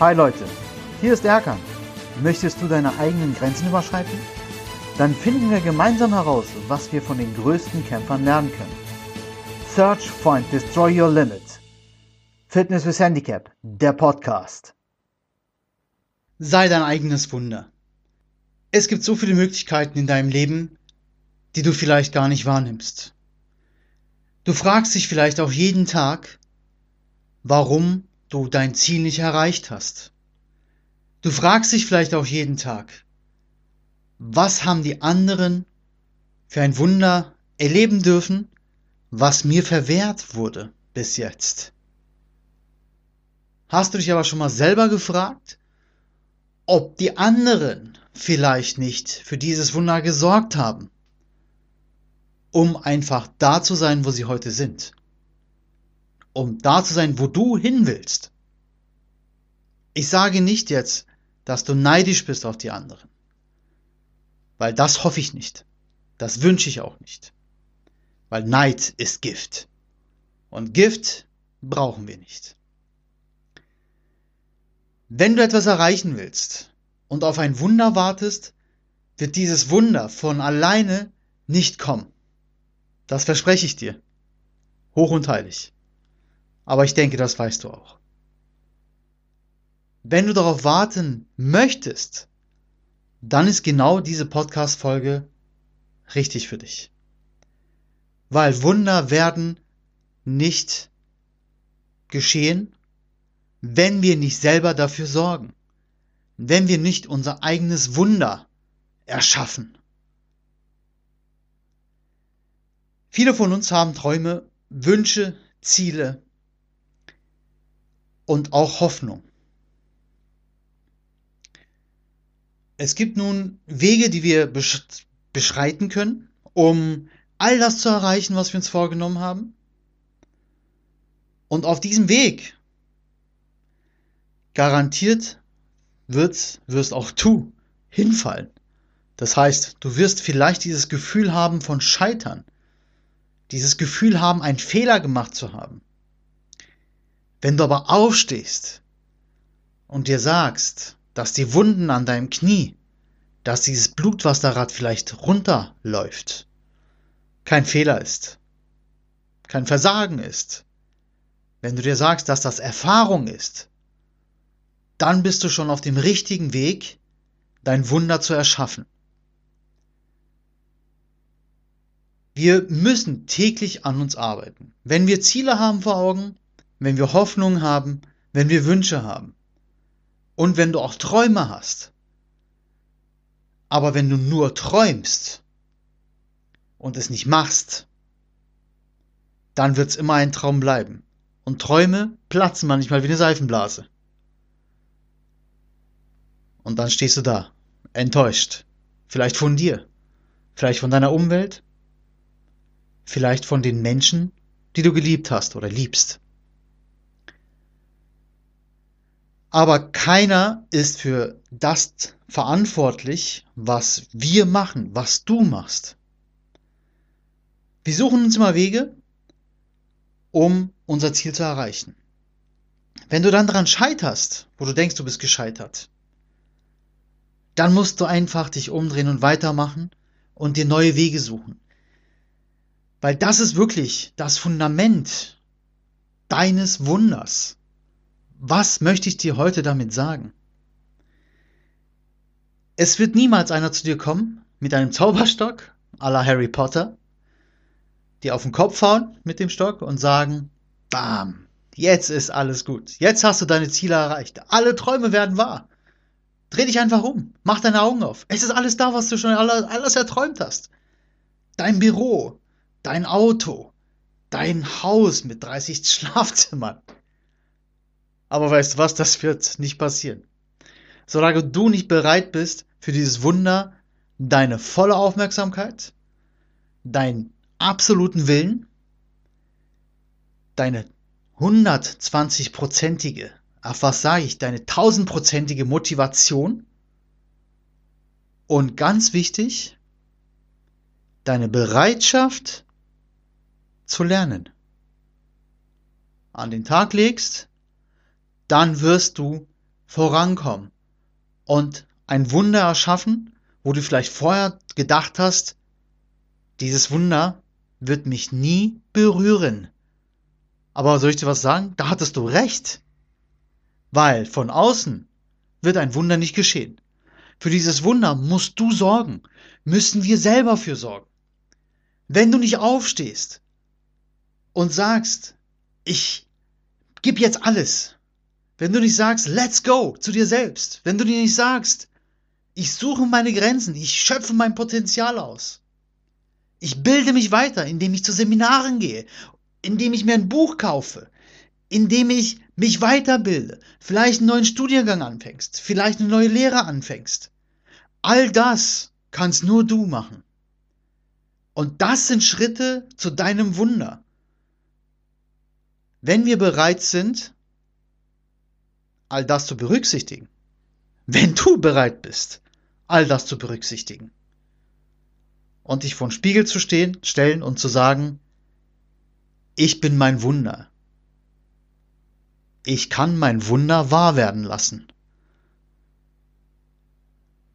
Hi Leute, hier ist Erkan. Möchtest du deine eigenen Grenzen überschreiten? Dann finden wir gemeinsam heraus, was wir von den größten Kämpfern lernen können. Search, Find, Destroy Your Limit. Fitness with Handicap, der Podcast. Sei dein eigenes Wunder. Es gibt so viele Möglichkeiten in deinem Leben, die du vielleicht gar nicht wahrnimmst. Du fragst dich vielleicht auch jeden Tag, warum du dein Ziel nicht erreicht hast. Du fragst dich vielleicht auch jeden Tag, was haben die anderen für ein Wunder erleben dürfen, was mir verwehrt wurde bis jetzt. Hast du dich aber schon mal selber gefragt, ob die anderen vielleicht nicht für dieses Wunder gesorgt haben, um einfach da zu sein, wo sie heute sind? Um da zu sein, wo du hin willst. Ich sage nicht jetzt, dass du neidisch bist auf die anderen. Weil das hoffe ich nicht. Das wünsche ich auch nicht. Weil Neid ist Gift. Und Gift brauchen wir nicht. Wenn du etwas erreichen willst und auf ein Wunder wartest, wird dieses Wunder von alleine nicht kommen. Das verspreche ich dir. Hoch und heilig. Aber ich denke, das weißt du auch. Wenn du darauf warten möchtest, dann ist genau diese Podcast-Folge richtig für dich. Weil Wunder werden nicht geschehen, wenn wir nicht selber dafür sorgen. Wenn wir nicht unser eigenes Wunder erschaffen. Viele von uns haben Träume, Wünsche, Ziele, und auch Hoffnung. Es gibt nun Wege, die wir beschreiten können, um all das zu erreichen, was wir uns vorgenommen haben. Und auf diesem Weg garantiert wird, wirst auch du hinfallen. Das heißt, du wirst vielleicht dieses Gefühl haben von Scheitern, dieses Gefühl haben, einen Fehler gemacht zu haben. Wenn du aber aufstehst und dir sagst, dass die Wunden an deinem Knie, dass dieses Blut, was da gerade vielleicht runterläuft, kein Fehler ist, kein Versagen ist, wenn du dir sagst, dass das Erfahrung ist, dann bist du schon auf dem richtigen Weg, dein Wunder zu erschaffen. Wir müssen täglich an uns arbeiten. Wenn wir Ziele haben vor Augen, wenn wir Hoffnung haben, wenn wir Wünsche haben und wenn du auch Träume hast. Aber wenn du nur träumst und es nicht machst, dann wird es immer ein Traum bleiben. Und Träume platzen manchmal wie eine Seifenblase. Und dann stehst du da, enttäuscht. Vielleicht von dir, vielleicht von deiner Umwelt, vielleicht von den Menschen, die du geliebt hast oder liebst. Aber keiner ist für das verantwortlich, was wir machen, was du machst. Wir suchen uns immer Wege, um unser Ziel zu erreichen. Wenn du dann daran scheiterst, wo du denkst, du bist gescheitert, dann musst du einfach dich umdrehen und weitermachen und dir neue Wege suchen. Weil das ist wirklich das Fundament deines Wunders. Was möchte ich dir heute damit sagen? Es wird niemals einer zu dir kommen mit einem Zauberstock à la Harry Potter, dir auf den Kopf hauen mit dem Stock und sagen, bam, jetzt ist alles gut. Jetzt hast du deine Ziele erreicht. Alle Träume werden wahr. Dreh dich einfach um. Mach deine Augen auf. Es ist alles da, was du schon alles, alles erträumt hast. Dein Büro, dein Auto, dein Haus mit 30 Schlafzimmern, aber weißt du was, das wird nicht passieren. Solange du nicht bereit bist, für dieses Wunder deine volle Aufmerksamkeit, deinen absoluten Willen, deine 120-prozentige, ach was sage ich, deine 1000-prozentige Motivation und ganz wichtig, deine Bereitschaft zu lernen an den Tag legst, dann wirst du vorankommen und ein Wunder erschaffen, wo du vielleicht vorher gedacht hast, dieses Wunder wird mich nie berühren. Aber soll ich dir was sagen? Da hattest du recht. Weil von außen wird ein Wunder nicht geschehen. Für dieses Wunder musst du sorgen, müssen wir selber für sorgen. Wenn du nicht aufstehst und sagst, ich gib jetzt alles, wenn du nicht sagst, let's go zu dir selbst, wenn du dir nicht sagst, ich suche meine Grenzen, ich schöpfe mein Potenzial aus, ich bilde mich weiter, indem ich zu Seminaren gehe, indem ich mir ein Buch kaufe, indem ich mich weiterbilde, vielleicht einen neuen Studiengang anfängst, vielleicht eine neue Lehre anfängst. All das kannst nur du machen. Und das sind Schritte zu deinem Wunder. Wenn wir bereit sind, all das zu berücksichtigen, wenn du bereit bist, all das zu berücksichtigen und dich vor den Spiegel zu stehen, stellen und zu sagen, ich bin mein Wunder. Ich kann mein Wunder wahr werden lassen.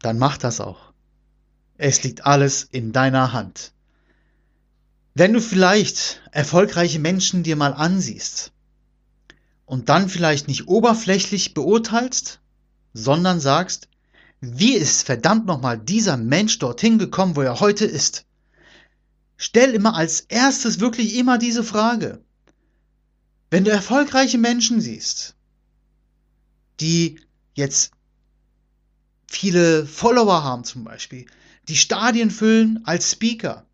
Dann mach das auch. Es liegt alles in deiner Hand. Wenn du vielleicht erfolgreiche Menschen dir mal ansiehst und dann vielleicht nicht oberflächlich beurteilst, sondern sagst, wie ist verdammt nochmal dieser Mensch dorthin gekommen, wo er heute ist? Stell immer als erstes wirklich immer diese Frage. Wenn du erfolgreiche Menschen siehst, die jetzt viele Follower haben zum Beispiel, die Stadien füllen als Speaker,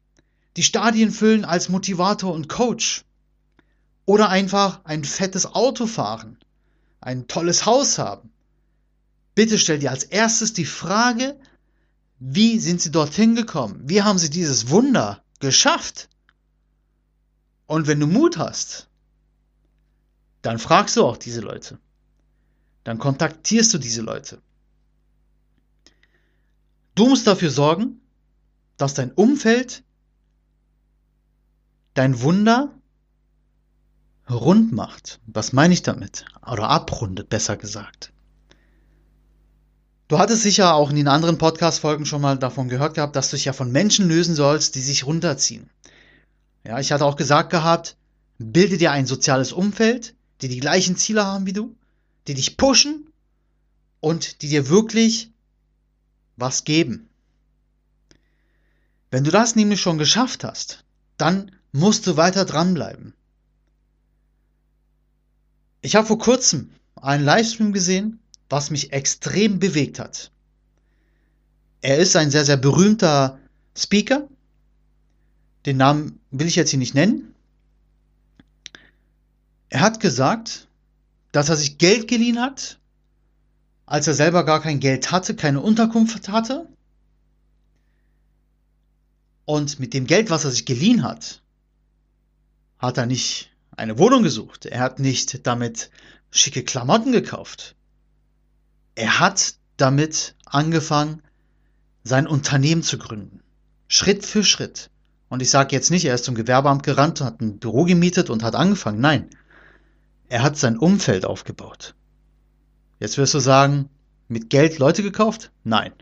die Stadien füllen als Motivator und Coach. Oder einfach ein fettes Auto fahren, ein tolles Haus haben. Bitte stell dir als erstes die Frage, wie sind sie dorthin gekommen? Wie haben sie dieses Wunder geschafft? Und wenn du Mut hast, dann fragst du auch diese Leute. Dann kontaktierst du diese Leute. Du musst dafür sorgen, dass dein Umfeld dein Wunder rund macht. Was meine ich damit? Oder abrundet, besser gesagt. Du hattest sicher auch in den anderen Podcast-Folgen schon mal davon gehört gehabt, dass du dich ja von Menschen lösen sollst, die sich runterziehen. Ja, ich hatte auch gesagt gehabt, bilde dir ein soziales Umfeld, die die gleichen Ziele haben wie du, die dich pushen und die dir wirklich was geben. Wenn du das nämlich schon geschafft hast, dann musst du weiter dranbleiben. Ich habe vor kurzem einen Livestream gesehen, was mich extrem bewegt hat. Er ist ein sehr, sehr berühmter Speaker. Den Namen will ich jetzt hier nicht nennen. Er hat gesagt, dass er sich Geld geliehen hat, als er selber gar kein Geld hatte, keine Unterkunft hatte. Und mit dem Geld, was er sich geliehen hat, hat er nicht eine Wohnung gesucht. Er hat nicht damit schicke Klamotten gekauft. Er hat damit angefangen, sein Unternehmen zu gründen. Schritt für Schritt. Und ich sage jetzt nicht, er ist zum Gewerbeamt gerannt, hat ein Büro gemietet und hat angefangen. Nein. Er hat sein Umfeld aufgebaut. Jetzt wirst du sagen, mit Geld Leute gekauft? Nein.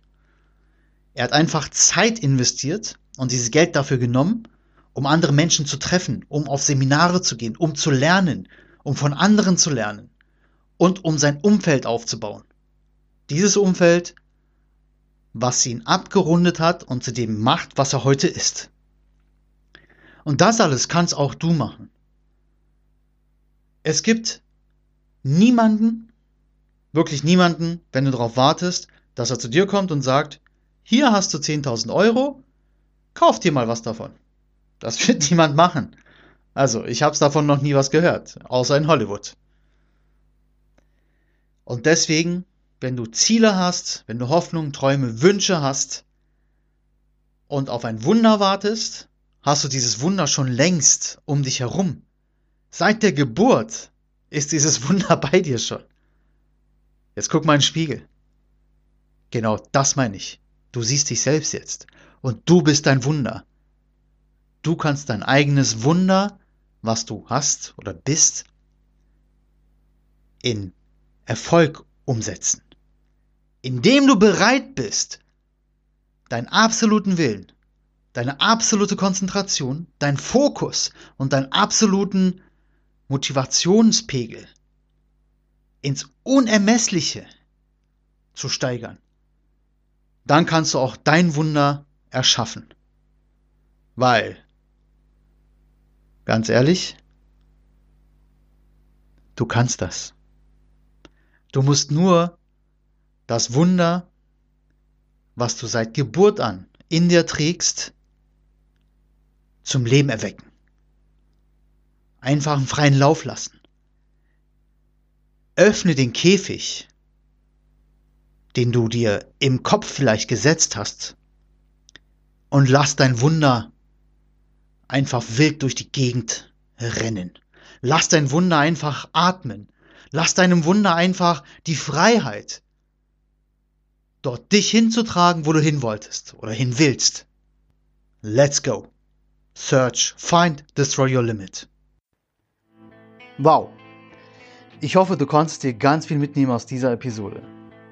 Er hat einfach Zeit investiert und dieses Geld dafür genommen um andere Menschen zu treffen, um auf Seminare zu gehen, um zu lernen, um von anderen zu lernen und um sein Umfeld aufzubauen. Dieses Umfeld, was ihn abgerundet hat und zu dem macht, was er heute ist. Und das alles kannst auch du machen. Es gibt niemanden, wirklich niemanden, wenn du darauf wartest, dass er zu dir kommt und sagt, hier hast du 10.000 Euro, kauf dir mal was davon. Das wird niemand machen. Also, ich habe davon noch nie was gehört, außer in Hollywood. Und deswegen, wenn du Ziele hast, wenn du Hoffnung, Träume, Wünsche hast und auf ein Wunder wartest, hast du dieses Wunder schon längst um dich herum. Seit der Geburt ist dieses Wunder bei dir schon. Jetzt guck mal in den Spiegel. Genau das meine ich. Du siehst dich selbst jetzt. Und du bist ein Wunder. Du kannst dein eigenes Wunder, was du hast oder bist, in Erfolg umsetzen. Indem du bereit bist, deinen absoluten Willen, deine absolute Konzentration, dein Fokus und deinen absoluten Motivationspegel ins Unermessliche zu steigern, dann kannst du auch dein Wunder erschaffen. Weil, ganz ehrlich, du kannst das. Du musst nur das Wunder, was du seit Geburt an in dir trägst, zum Leben erwecken. Einfach einen freien Lauf lassen. Öffne den Käfig, den du dir im Kopf vielleicht gesetzt hast, und lass dein Wunder einfach wild durch die Gegend rennen. Lass dein Wunder einfach atmen. Lass deinem Wunder einfach die Freiheit, dort dich hinzutragen, wo du hin wolltest oder hin willst. Let's go. Search, find, destroy your limit. Wow. Ich hoffe, du konntest dir ganz viel mitnehmen aus dieser Episode.